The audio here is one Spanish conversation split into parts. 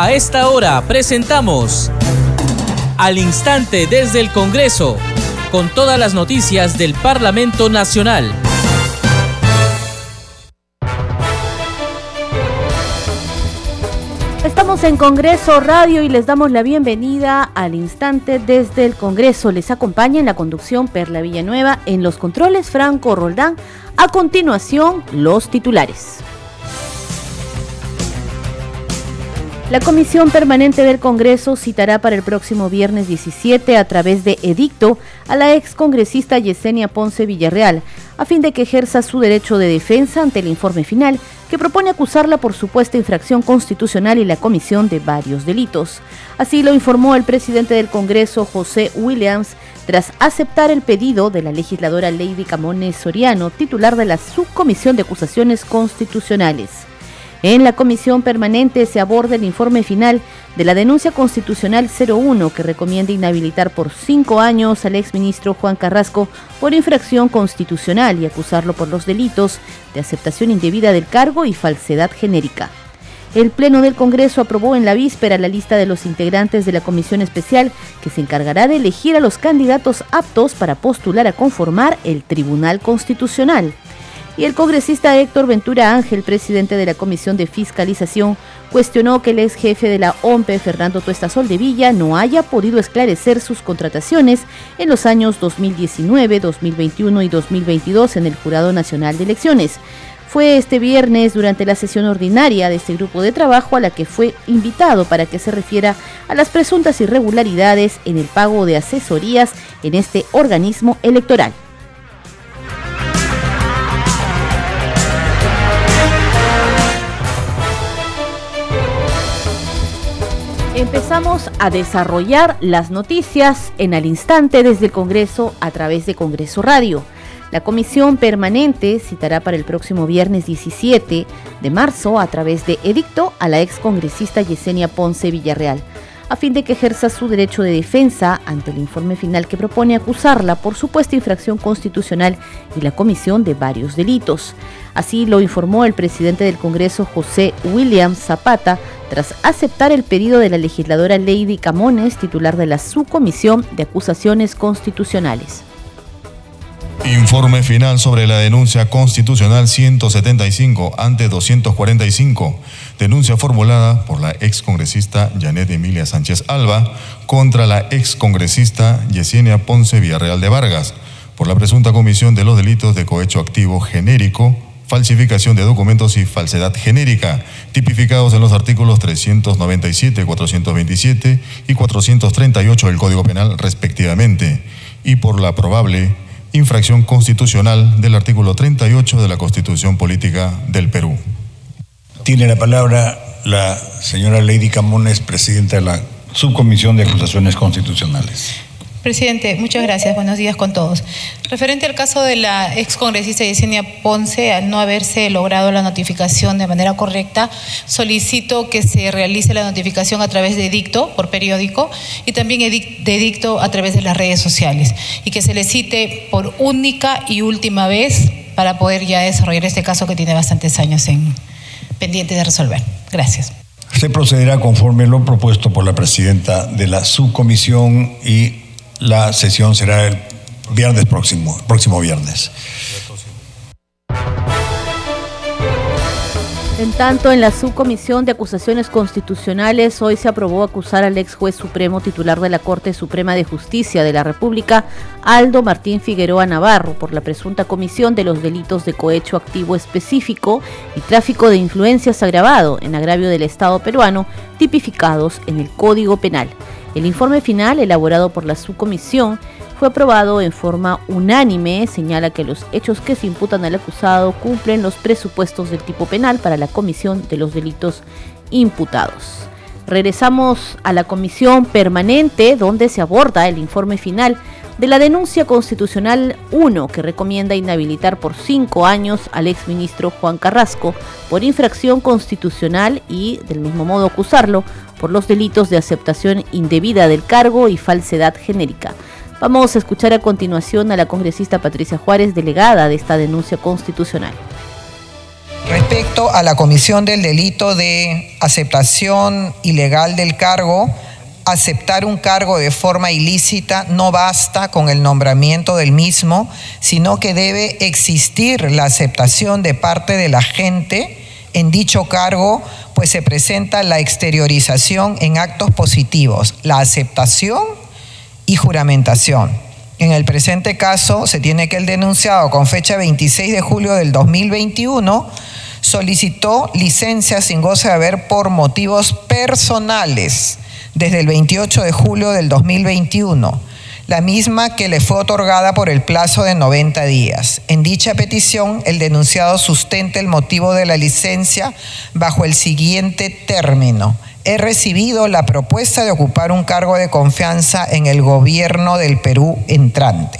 A esta hora presentamos Al Instante desde el Congreso, con todas las noticias del Parlamento Nacional. Estamos en Congreso Radio y les damos la bienvenida al instante desde el Congreso. Les acompaña en la conducción Perla Villanueva, en los controles Franco Roldán. A continuación, los titulares. La Comisión Permanente del Congreso citará para el próximo viernes 17 a través de edicto a la excongresista Yesenia Ponce Villarreal, a fin de que ejerza su derecho de defensa ante el informe final que propone acusarla por supuesta infracción constitucional y la comisión de varios delitos. Así lo informó el presidente del Congreso, José Williams, tras aceptar el pedido de la legisladora Lady Camones Soriano, titular de la Subcomisión de Acusaciones Constitucionales. En la comisión permanente se aborda el informe final de la denuncia constitucional 01 que recomienda inhabilitar por cinco años al exministro Juan Carrasco por infracción constitucional y acusarlo por los delitos de aceptación indebida del cargo y falsedad genérica. El Pleno del Congreso aprobó en la víspera la lista de los integrantes de la comisión especial que se encargará de elegir a los candidatos aptos para postular a conformar el Tribunal Constitucional y el congresista Héctor Ventura Ángel, presidente de la Comisión de Fiscalización, cuestionó que el ex jefe de la OMPE, Fernando Tuesta Villa, no haya podido esclarecer sus contrataciones en los años 2019, 2021 y 2022 en el Jurado Nacional de Elecciones. Fue este viernes durante la sesión ordinaria de este grupo de trabajo a la que fue invitado para que se refiera a las presuntas irregularidades en el pago de asesorías en este organismo electoral. Empezamos a desarrollar las noticias en al instante desde el Congreso a través de Congreso Radio. La comisión permanente citará para el próximo viernes 17 de marzo a través de edicto a la excongresista Yesenia Ponce Villarreal a fin de que ejerza su derecho de defensa ante el informe final que propone acusarla por supuesta infracción constitucional y la comisión de varios delitos. Así lo informó el presidente del Congreso José William Zapata tras aceptar el pedido de la legisladora Lady Camones, titular de la Subcomisión de Acusaciones Constitucionales. Informe final sobre la denuncia constitucional 175 ante 245, denuncia formulada por la excongresista Janet Emilia Sánchez Alba contra la excongresista Yesenia Ponce Villarreal de Vargas por la presunta comisión de los delitos de cohecho activo genérico, falsificación de documentos y falsedad genérica, tipificados en los artículos 397, 427 y 438 del Código Penal respectivamente, y por la probable infracción constitucional del artículo 38 de la Constitución Política del Perú. Tiene la palabra la señora Lady Camones, presidenta de la Subcomisión de Acusaciones Constitucionales. Presidente, muchas gracias. Buenos días con todos. Referente al caso de la excongresista Yesenia Ponce, al no haberse logrado la notificación de manera correcta, solicito que se realice la notificación a través de edicto por periódico y también de edicto a través de las redes sociales y que se le cite por única y última vez para poder ya desarrollar este caso que tiene bastantes años en pendiente de resolver. Gracias. Se procederá conforme lo propuesto por la presidenta de la subcomisión y la sesión será el viernes próximo, próximo viernes. En tanto, en la subcomisión de acusaciones constitucionales, hoy se aprobó acusar al ex juez supremo titular de la Corte Suprema de Justicia de la República, Aldo Martín Figueroa Navarro, por la presunta comisión de los delitos de cohecho activo específico y tráfico de influencias agravado en agravio del Estado peruano, tipificados en el Código Penal. El informe final, elaborado por la subcomisión, fue aprobado en forma unánime, señala que los hechos que se imputan al acusado cumplen los presupuestos del tipo penal para la comisión de los delitos imputados. Regresamos a la comisión permanente donde se aborda el informe final de la denuncia constitucional 1 que recomienda inhabilitar por cinco años al exministro Juan Carrasco por infracción constitucional y del mismo modo acusarlo por los delitos de aceptación indebida del cargo y falsedad genérica. Vamos a escuchar a continuación a la congresista Patricia Juárez, delegada de esta denuncia constitucional. Respecto a la comisión del delito de aceptación ilegal del cargo, aceptar un cargo de forma ilícita no basta con el nombramiento del mismo, sino que debe existir la aceptación de parte de la gente. En dicho cargo, pues se presenta la exteriorización en actos positivos, la aceptación y juramentación. En el presente caso, se tiene que el denunciado con fecha 26 de julio del 2021 solicitó licencia sin goce de haber por motivos personales desde el 28 de julio del 2021, la misma que le fue otorgada por el plazo de 90 días. En dicha petición, el denunciado sustenta el motivo de la licencia bajo el siguiente término. He recibido la propuesta de ocupar un cargo de confianza en el gobierno del Perú entrante.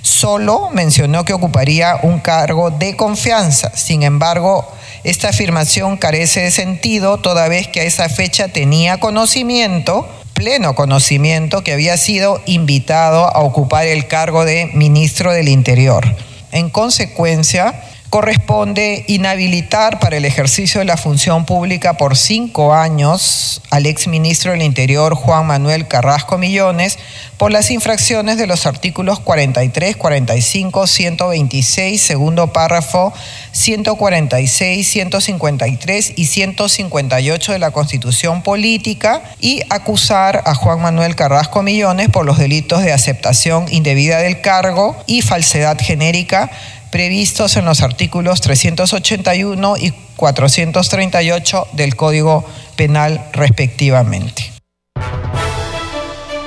Solo mencionó que ocuparía un cargo de confianza. Sin embargo, esta afirmación carece de sentido toda vez que a esa fecha tenía conocimiento, pleno conocimiento, que había sido invitado a ocupar el cargo de ministro del Interior. En consecuencia, corresponde inhabilitar para el ejercicio de la función pública por cinco años al exministro del Interior Juan Manuel Carrasco Millones por las infracciones de los artículos 43, 45, 126, segundo párrafo, 146, 153 y 158 de la Constitución Política y acusar a Juan Manuel Carrasco Millones por los delitos de aceptación indebida del cargo y falsedad genérica previstos en los artículos 381 y 438 del Código Penal respectivamente.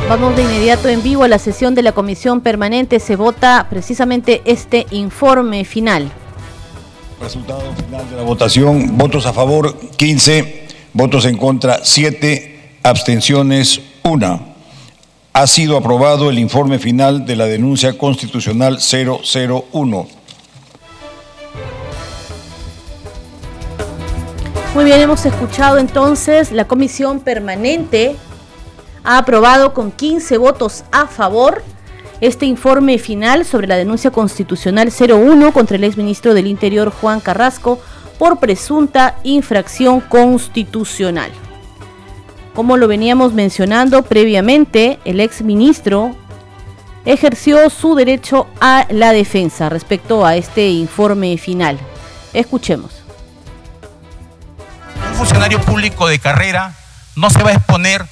Vamos de inmediato en vivo a la sesión de la Comisión Permanente. Se vota precisamente este informe final. Resultado final de la votación. Votos a favor 15, votos en contra 7, abstenciones 1 ha sido aprobado el informe final de la denuncia constitucional 001. Muy bien, hemos escuchado entonces la comisión permanente ha aprobado con 15 votos a favor este informe final sobre la denuncia constitucional 01 contra el exministro del Interior Juan Carrasco por presunta infracción constitucional. Como lo veníamos mencionando previamente, el exministro ejerció su derecho a la defensa respecto a este informe final. Escuchemos funcionario público de carrera no se va a exponer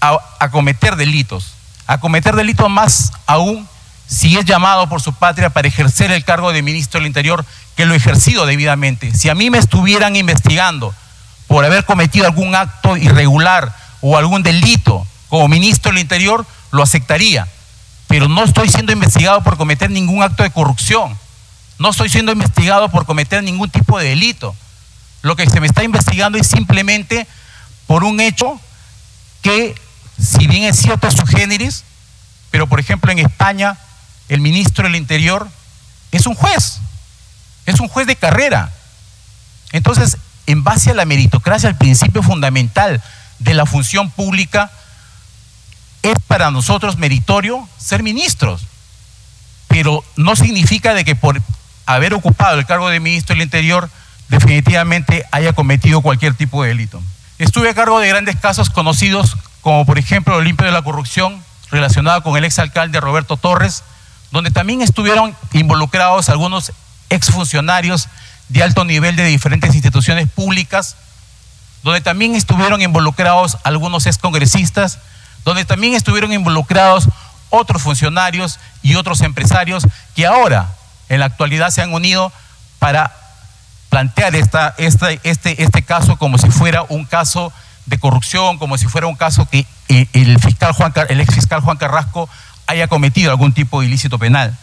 a, cometer delitos, a cometer delitos más aún si es llamado por su patria para ejercer el cargo de ministro del Interior, que lo he ejercido debidamente. Si a mí me estuvieran investigando por haber cometido algún acto irregular o algún delito como ministro del Interior, lo aceptaría. Pero no estoy siendo investigado por cometer ningún acto de corrupción. No estoy siendo investigado por cometer ningún tipo de delito. Lo que se me está investigando es simplemente por un hecho que, si bien es cierto, su generis, pero por ejemplo en España el ministro del Interior es un juez, es un juez de carrera. Entonces, en base a la meritocracia, el principio fundamental de la función pública, es para nosotros meritorio ser ministros. Pero no significa de que por haber ocupado el cargo de ministro del Interior definitivamente haya cometido cualquier tipo de delito. Estuve a cargo de grandes casos conocidos como por ejemplo el limpio de la corrupción relacionado con el exalcalde Roberto Torres, donde también estuvieron involucrados algunos exfuncionarios de alto nivel de diferentes instituciones públicas, donde también estuvieron involucrados algunos excongresistas, donde también estuvieron involucrados otros funcionarios y otros empresarios que ahora en la actualidad se han unido para plantear esta, este, este caso como si fuera un caso de corrupción, como si fuera un caso que eh, el, fiscal Juan, el ex fiscal Juan Carrasco haya cometido algún tipo de ilícito penal.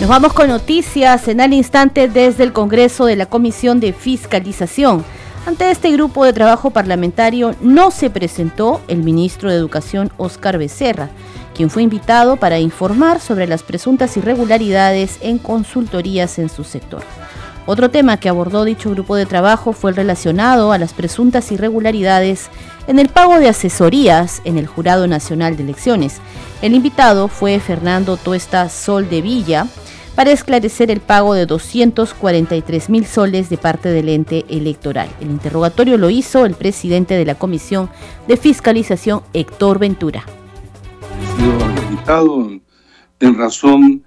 Nos vamos con noticias en al instante desde el Congreso de la Comisión de Fiscalización. Ante este grupo de trabajo parlamentario no se presentó el ministro de Educación Oscar Becerra quien fue invitado para informar sobre las presuntas irregularidades en consultorías en su sector. Otro tema que abordó dicho grupo de trabajo fue el relacionado a las presuntas irregularidades en el pago de asesorías en el Jurado Nacional de Elecciones. El invitado fue Fernando Tuesta Sol de Villa, para esclarecer el pago de 243 mil soles de parte del ente electoral. El interrogatorio lo hizo el presidente de la Comisión de Fiscalización, Héctor Ventura. En razón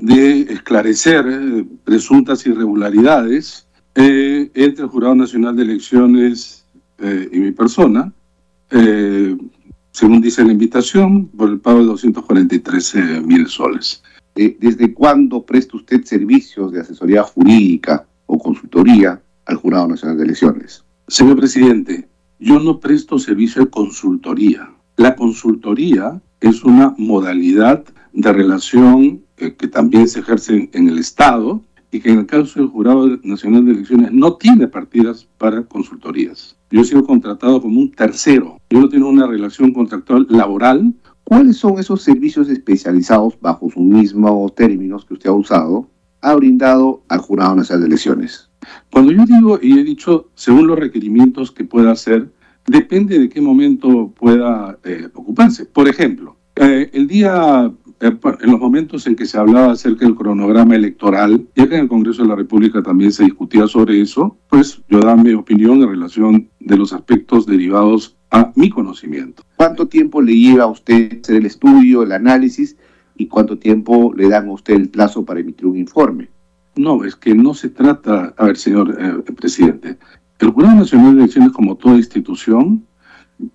de esclarecer eh, presuntas irregularidades eh, entre el Jurado Nacional de Elecciones eh, y mi persona, según dice la invitación, por el pago de 243 mil soles. ¿Desde cuándo presta usted servicios de asesoría jurídica o consultoría al Jurado Nacional de Elecciones? Señor presidente, yo no presto servicio de consultoría. La consultoría es una modalidad de relación que, también se ejerce en el Estado y que en el caso del Jurado Nacional de Elecciones no tiene partidas para consultorías. Yo he sido contratado como un tercero. Yo no tengo una relación contractual laboral. ¿Cuáles son esos servicios especializados bajo sus mismos términos que usted ha usado, ha brindado al Jurado Nacional de Elecciones? Cuando yo digo y he dicho según los requerimientos que pueda hacer, depende de qué momento pueda eh, ocuparse. Por ejemplo, eh, el día eh, en los momentos en que se hablaba acerca del cronograma electoral, y acá en el Congreso de la República también se discutía sobre eso, pues yo daba mi opinión en relación de los aspectos derivados a mi conocimiento. ¿Cuánto tiempo le lleva a usted hacer el estudio, el análisis, y cuánto tiempo le dan a usted el plazo para emitir un informe? No, es que no se trata, a ver, señor eh, presidente, el Jurado Nacional de Elecciones, como toda institución,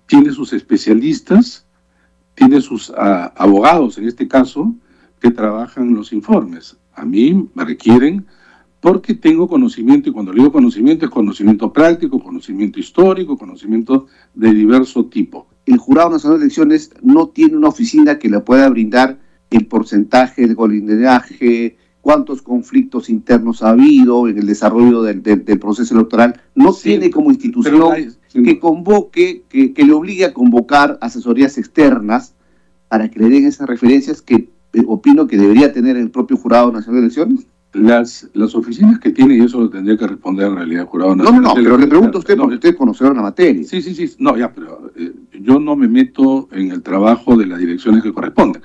tiene sus especialistas, tiene sus ah, abogados, en este caso, que trabajan los informes. A mí me requieren porque tengo conocimiento, y cuando digo conocimiento es conocimiento práctico, conocimiento histórico, conocimiento de diverso tipo. El Jurado Nacional de Elecciones no tiene una oficina que le pueda brindar el porcentaje de golinderaje, cuántos conflictos internos ha habido en el desarrollo del, proceso electoral. No tiene como institución que convoque, que, le obligue a convocar asesorías externas para que le den esas referencias que eh, opino que debería tener el propio Jurado Nacional de Elecciones? Las, las oficinas que tiene, y eso lo tendría que responder en realidad el Jurado Nacional. No, no, no, pero le pregunto a usted porque usted es la materia. Sí, sí, sí, no, ya, pero eh, yo no me meto en el trabajo de las direcciones que corresponden.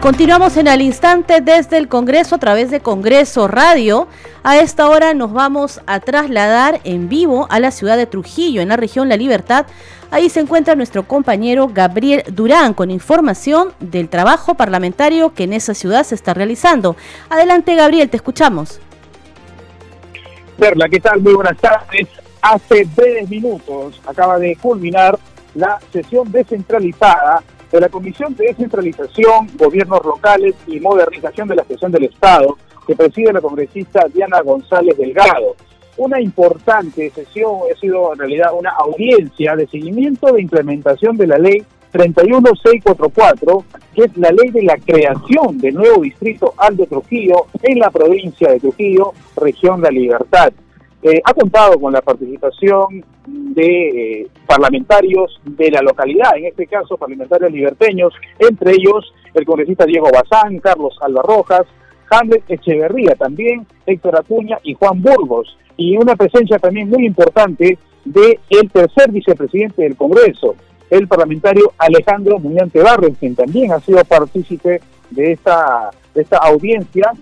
Continuamos en el instante desde el Congreso a través de Congreso Radio. A esta hora nos vamos a trasladar en vivo a la ciudad de Trujillo, en la región La Libertad. Ahí se encuentra nuestro compañero Gabriel Durán con información del trabajo parlamentario que en esa ciudad se está realizando. Adelante Gabriel, te escuchamos. Perla, ¿qué tal? Muy buenas tardes. Hace breves minutos acaba de culminar la sesión descentralizada de la Comisión de Descentralización, Gobiernos Locales y Modernización de la Gestión del Estado, que preside la congresista Diana González Delgado. Una importante sesión ha sido en realidad una audiencia de seguimiento de implementación de la ley 31644, que es la ley de la creación del nuevo distrito Aldo Trujillo en la provincia de Trujillo, región de la Libertad. Eh, ha contado con la participación de eh, parlamentarios de la localidad, en este caso parlamentarios liberteños, entre ellos el congresista Diego Bazán, Carlos Alba Rojas, Hamlet Echeverría también, Héctor Acuña y Juan Burgos, y una presencia también muy importante de tercer vicepresidente del Congreso, el parlamentario Alejandro Muñante Barros, quien también ha sido partícipe de esta, de esta audiencia,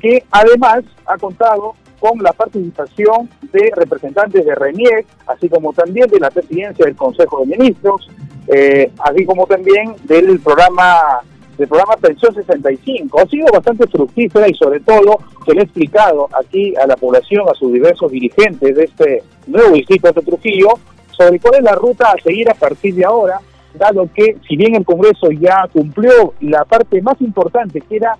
que además ha contado con la participación de representantes de RENIEC, así como también de la presidencia del Consejo de Ministros, eh, así como también del programa del programa Pensión 65. Ha sido bastante fructífera y sobre todo se le ha explicado aquí a la población, a sus diversos dirigentes de este nuevo distrito de Trujillo, sobre cuál es la ruta a seguir a partir de ahora, dado que si bien el Congreso ya cumplió la parte más importante, que era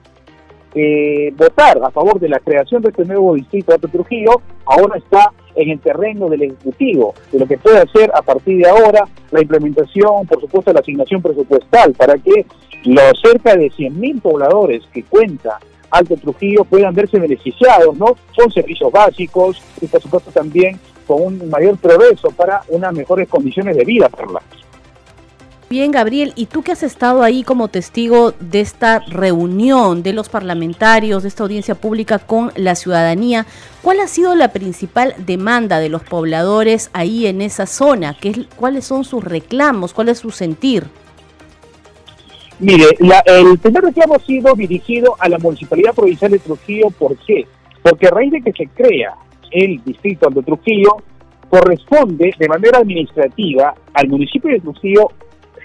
eh, votar a favor de la creación de este nuevo distrito de Trujillo, ahora está en el terreno del Ejecutivo, de lo que puede hacer a partir de ahora la implementación, por supuesto, la asignación presupuestal para que los cerca de 100.000 pobladores que cuenta Alto Trujillo puedan verse beneficiados, ¿no? Son servicios básicos y, por supuesto, también con un mayor progreso para unas mejores condiciones de vida para Bien, Gabriel, y tú que has estado ahí como testigo de esta reunión de los parlamentarios, de esta audiencia pública con la ciudadanía, ¿cuál ha sido la principal demanda de los pobladores ahí en esa zona? ¿Qué, ¿Cuáles son sus reclamos? ¿Cuál es su sentir? Mire, el primer reclamo ha sido dirigido a la Municipalidad Provincial de Trujillo. ¿Por qué? Porque a raíz de que se crea el distrito de Trujillo, corresponde de manera administrativa al municipio de Trujillo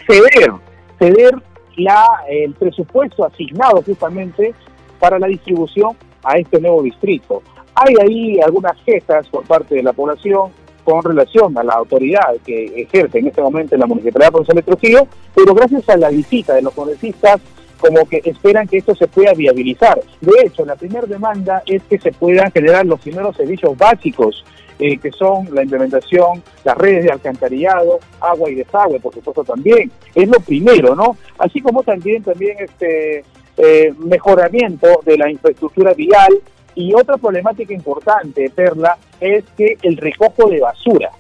ceder, ceder la, el presupuesto asignado justamente para la distribución a este nuevo distrito. Hay ahí algunas quejas por parte de la población con relación a la autoridad que ejerce en este momento en la Municipalidad de Trujillo, pero gracias a la visita de los congresistas, como que esperan que esto se pueda viabilizar. De hecho, la primera demanda es que se puedan generar los primeros servicios básicos, eh, que son la implementación, las redes de alcantarillado, agua y desagüe, por supuesto también. Es lo primero, ¿no? Así como también, también este eh, mejoramiento de la infraestructura vial, y otra problemática importante, Perla, es que el recojo de basura.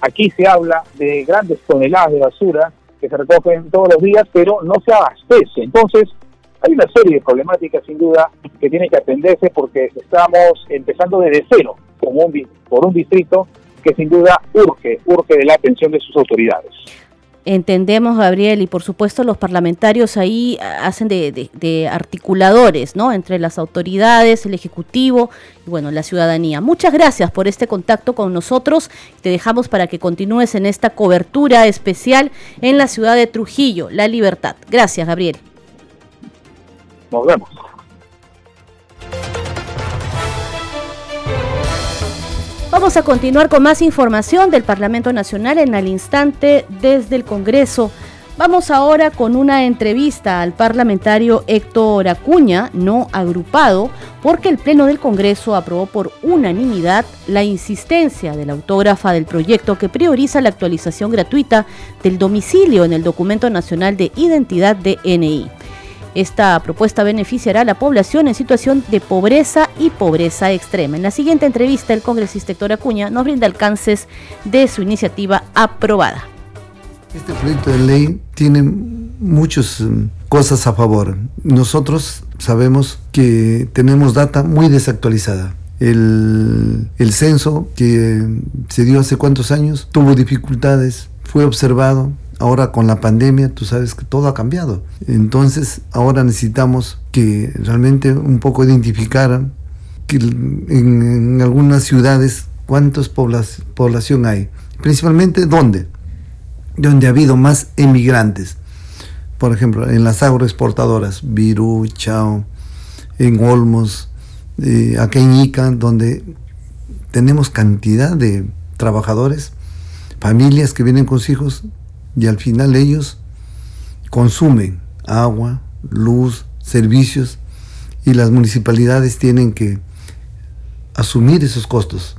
Aquí se habla de grandes toneladas de basura que se recogen todos los días, pero no se abastece. Entonces, hay una serie de problemáticas sin duda que tiene que atenderse porque estamos empezando desde cero como un, por un distrito que sin duda urge, urge de la atención de sus autoridades. Entendemos, Gabriel, y por supuesto los parlamentarios ahí hacen de, articuladores, ¿no? Entre las autoridades, el Ejecutivo y, bueno, la ciudadanía. Muchas gracias por este contacto con nosotros. Te dejamos para que continúes en esta cobertura especial en la ciudad de Trujillo, La Libertad. Gracias, Gabriel. Nos vemos. Vamos a continuar con más información del Parlamento Nacional en el instante desde el Congreso. Vamos ahora con una entrevista al parlamentario Héctor Acuña, no agrupado, porque el Pleno del Congreso aprobó por unanimidad la insistencia de la autógrafa del proyecto que prioriza la actualización gratuita del domicilio en el Documento Nacional de Identidad de NI. Esta propuesta beneficiará a la población en situación de pobreza y pobreza extrema. En la siguiente entrevista, el congresista Héctor Acuña nos brinda alcances de su iniciativa aprobada. Este proyecto de ley tiene muchas mm, cosas a favor. Nosotros sabemos que tenemos data muy desactualizada. El, censo que se dio hace cuántos años tuvo dificultades, fue observado, Ahora con la pandemia, tú sabes que todo ha cambiado. Entonces, ahora necesitamos que realmente un poco identificaran en, algunas ciudades cuántas población hay. Principalmente, ¿dónde? Donde ha habido más emigrantes. Por ejemplo, en las agroexportadoras, Virú, Chao, en Olmos, eh, acá en Ica, donde tenemos cantidad de trabajadores, familias que vienen con sus hijos y al final ellos consumen agua, luz, servicios y las municipalidades tienen que asumir esos costos.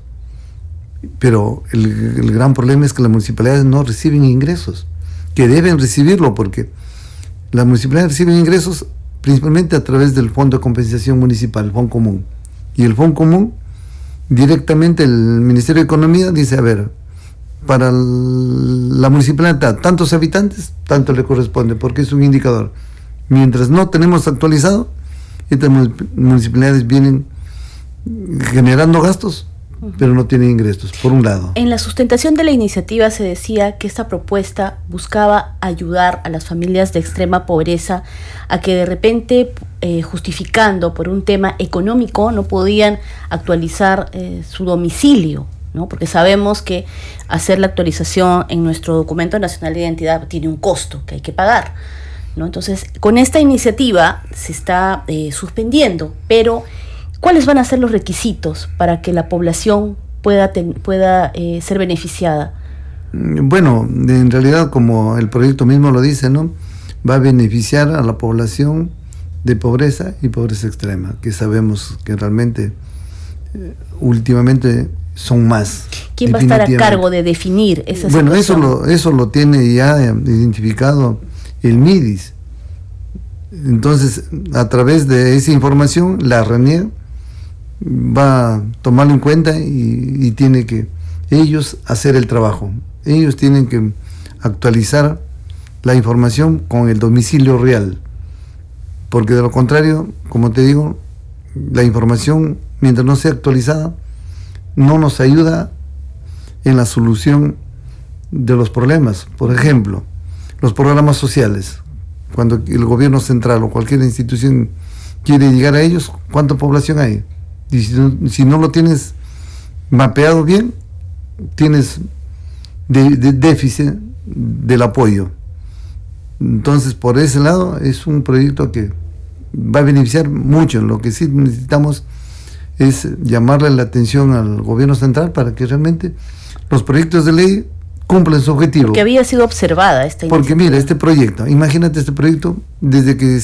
Pero el, gran problema es que las municipalidades no reciben ingresos, que deben recibirlo porque las municipalidades reciben ingresos principalmente a través del Fondo de Compensación Municipal, el Fondo Común. Y el Fondo Común, directamente el Ministerio de Economía dice, a ver, para la municipalidad, tantos habitantes, tanto le corresponde, porque es un indicador. Mientras no tenemos actualizado, estas municipalidades vienen generando gastos, pero no tienen ingresos, por un lado. En la sustentación de la iniciativa se decía que esta propuesta buscaba ayudar a las familias de extrema pobreza a que de repente, eh, justificando por un tema económico, no podían actualizar eh, su domicilio porque sabemos que hacer la actualización en nuestro documento nacional de identidad tiene un costo que hay que pagar. ¿no? Entonces, con esta iniciativa se está eh, suspendiendo, pero ¿cuáles van a ser los requisitos para que la población pueda, pueda eh, ser beneficiada? Mm, bueno, en realidad, como el proyecto mismo lo dice, ¿no? va a beneficiar a la población de pobreza y pobreza extrema, que sabemos que realmente eh, últimamente son más. ¿Quién va a estar a cargo de definir esa Bueno, eso lo, eso lo tiene ya identificado el MIDIS. Entonces, a través de esa información, la RANIER va a tomarlo en cuenta y, y, tiene que ellos hacer el trabajo. Ellos tienen que actualizar la información con el domicilio real. Porque de lo contrario, como te digo, la información, mientras no sea actualizada, no nos ayuda en la solución de los problemas. Por ejemplo, los programas sociales. cuando el gobierno central o cualquier institución quiere llegar a ellos, ¿cuánta población hay? Y si no, lo tienes mapeado bien, tienes déficit del apoyo. Entonces, por ese lado, es un proyecto que va a beneficiar mucho. Lo que sí necesitamos es llamarle la atención al gobierno central para que realmente los proyectos de ley cumplan su objetivo. Porque había sido observada esta Porque mira, este proyecto, imagínate este proyecto, desde que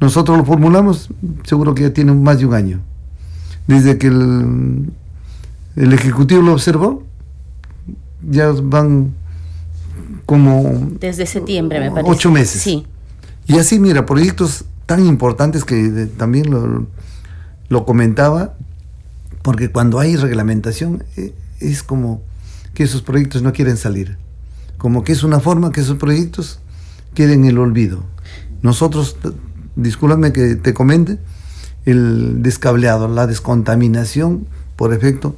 nosotros lo formulamos, seguro que ya tiene más de un año. Desde que el, el Ejecutivo lo observó, ya van como... Desde septiembre, me parece. Ocho meses. Sí. Y así, mira, proyectos tan importantes que también lo, lo, comentaba, porque cuando hay reglamentación eh, es como que esos proyectos no quieren salir, como que es una forma que esos proyectos queden en el olvido. Nosotros, discúlpame que te comente, el descableado, la descontaminación por efecto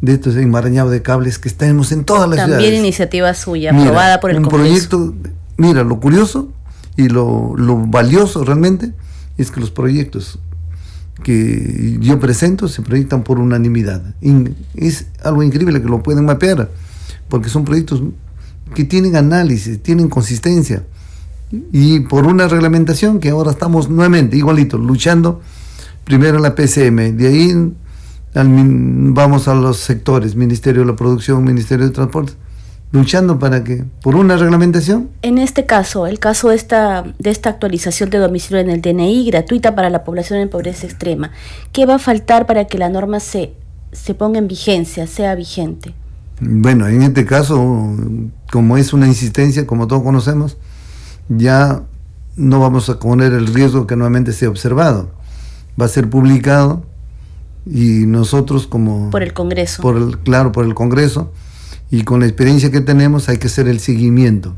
de estos enmarañados de cables que tenemos en todas las También ciudades. También iniciativa suya, aprobada por el un proyecto, mira, lo curioso y lo, valioso realmente es que los proyectos que yo presento se proyectan por unanimidad. es algo increíble que lo pueden mapear, porque son proyectos que tienen análisis, tienen consistencia. Y por una reglamentación que ahora estamos nuevamente, igualito, luchando primero en la PCM, de ahí vamos a los sectores, Ministerio de la Producción, Ministerio de Transporte, luchando para que, por una reglamentación. En este caso, el caso de esta, de esta actualización de domicilio en el DNI gratuita para la población en pobreza extrema, ¿qué va a faltar para que la norma se, se ponga en vigencia, sea vigente? Bueno, en este caso, como es una insistencia, como todos conocemos, ya no vamos a poner el riesgo que nuevamente sea observado. Va a ser publicado y nosotros como... Por el Congreso. Por el, claro, por el Congreso y con la experiencia que tenemos hay que hacer el seguimiento.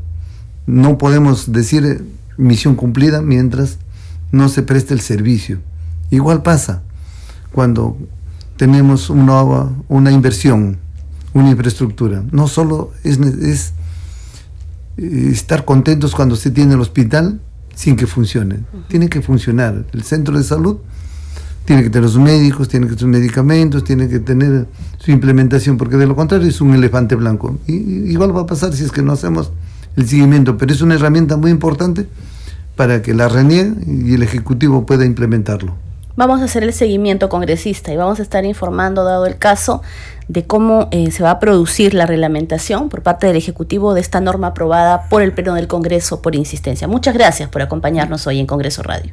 No podemos decir eh, misión cumplida mientras no se preste el servicio. Igual pasa cuando tenemos una, una inversión, una infraestructura. No solo es, es eh, estar contentos cuando se tiene el hospital sin que funcione. Tiene que funcionar. El centro de salud tiene que tener sus médicos, tiene que tener sus medicamentos, tiene que tener su implementación, porque de lo contrario es un elefante blanco. Y, igual va a pasar si es que no hacemos el seguimiento, pero es una herramienta muy importante para que la RENIE y el Ejecutivo pueda implementarlo. Vamos a hacer el seguimiento congresista y vamos a estar informando, dado el caso, de cómo eh, se va a producir la reglamentación por parte del Ejecutivo de esta norma aprobada por el Pleno del Congreso por insistencia. Muchas gracias por acompañarnos hoy en Congreso Radio.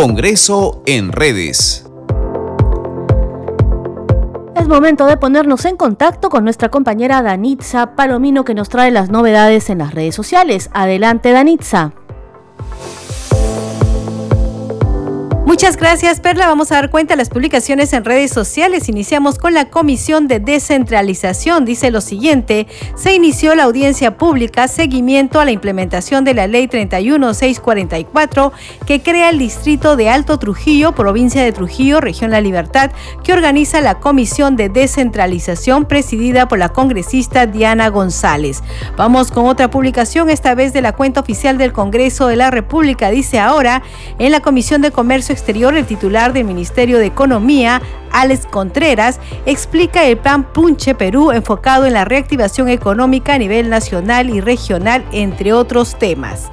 Congreso en redes. Es momento de ponernos en contacto con nuestra compañera Danitza Palomino que nos trae las novedades en las redes sociales. Adelante Danitza. Muchas gracias, Perla. Vamos a dar cuenta de las publicaciones en redes sociales. Iniciamos con la Comisión de Descentralización. Dice lo siguiente, se inició la audiencia pública seguimiento a la implementación de la Ley 31644 que crea el Distrito de Alto Trujillo, provincia de Trujillo, región La Libertad, que organiza la Comisión de Descentralización presidida por la congresista Diana González. Vamos con otra publicación, esta vez de la cuenta oficial del Congreso de la República. Dice ahora, en la Comisión de Comercio Exterior, el titular del Ministerio de Economía, Alex Contreras, explica el plan Punche Perú enfocado en la reactivación económica a nivel nacional y regional, entre otros temas.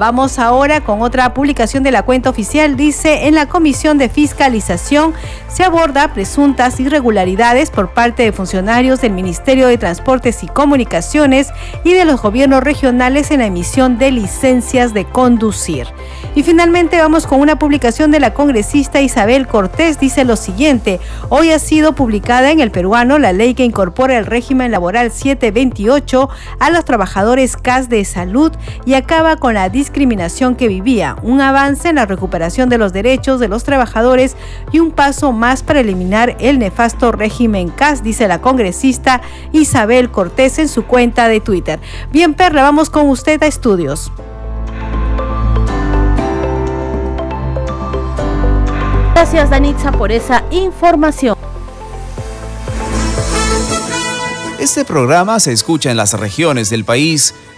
Vamos ahora con otra publicación de la cuenta oficial. Dice, en la Comisión de Fiscalización se aborda presuntas irregularidades por parte de funcionarios del Ministerio de Transportes y Comunicaciones y de los gobiernos regionales en la emisión de licencias de conducir. Y finalmente vamos con una publicación de la congresista Isabel Cortés. Dice lo siguiente, hoy ha sido publicada en el peruano la ley que incorpora el régimen laboral 728 a los trabajadores CAS de salud y acaba con la discriminación discriminación que vivía, un avance en la recuperación de los derechos de los trabajadores y un paso más para eliminar el nefasto régimen CAS, dice la congresista Isabel Cortés en su cuenta de Twitter. Bien, Perla, vamos con usted a estudios. Gracias, Danitza, por esa información. Este programa se escucha en las regiones del país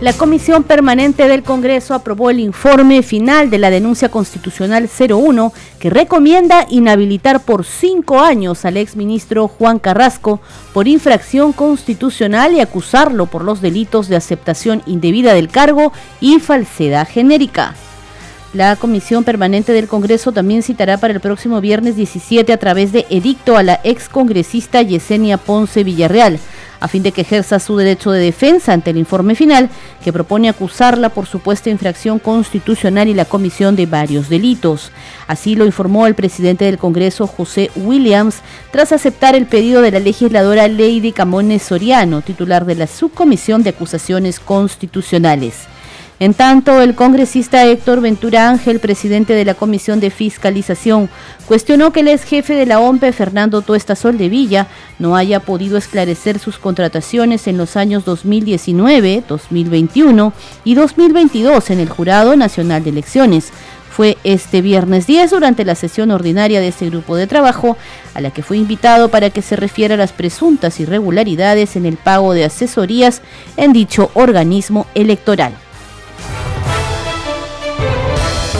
La Comisión Permanente del Congreso aprobó el informe final de la denuncia constitucional 01 que recomienda inhabilitar por cinco años al exministro Juan Carrasco por infracción constitucional y acusarlo por los delitos de aceptación indebida del cargo y falsedad genérica. La Comisión Permanente del Congreso también citará para el próximo viernes 17 a través de edicto a la excongresista Yesenia Ponce Villarreal a fin de que ejerza su derecho de defensa ante el informe final que propone acusarla por supuesta infracción constitucional y la comisión de varios delitos. Así lo informó el presidente del Congreso, José Williams, tras aceptar el pedido de la legisladora Lady Camones Soriano, titular de la Subcomisión de Acusaciones Constitucionales. En tanto, el congresista Héctor Ventura Ángel, presidente de la Comisión de Fiscalización, cuestionó que el ex jefe de la OMPE, Fernando Tuesta Villa, no haya podido esclarecer sus contrataciones en los años 2019, 2021 y 2022 en el Jurado Nacional de Elecciones. Fue este viernes 10 durante la sesión ordinaria de este grupo de trabajo, a la que fue invitado para que se refiera a las presuntas irregularidades en el pago de asesorías en dicho organismo electoral.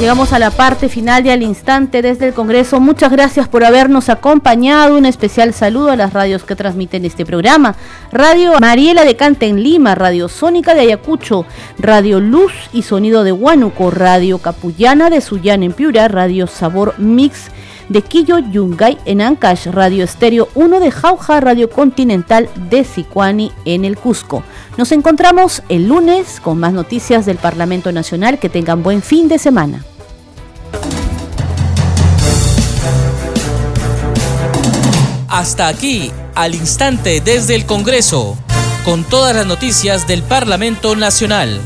Llegamos a la parte final de al instante desde el Congreso. Muchas gracias por habernos acompañado. Un especial saludo a las radios que transmiten este programa. Radio Mariela de Canta en Lima, Radio Sónica de Ayacucho, Radio Luz y Sonido de Huánuco, Radio Capullana de Sullán en Piura, Radio Sabor Mix de Quillo Yungay en Ancash, Radio Estéreo 1 de Jauja, Radio Continental de Sicuani en el Cusco. Nos encontramos el lunes con más noticias del Parlamento Nacional. Que tengan buen fin de semana. Hasta aquí, al instante desde el Congreso, con todas las noticias del Parlamento Nacional.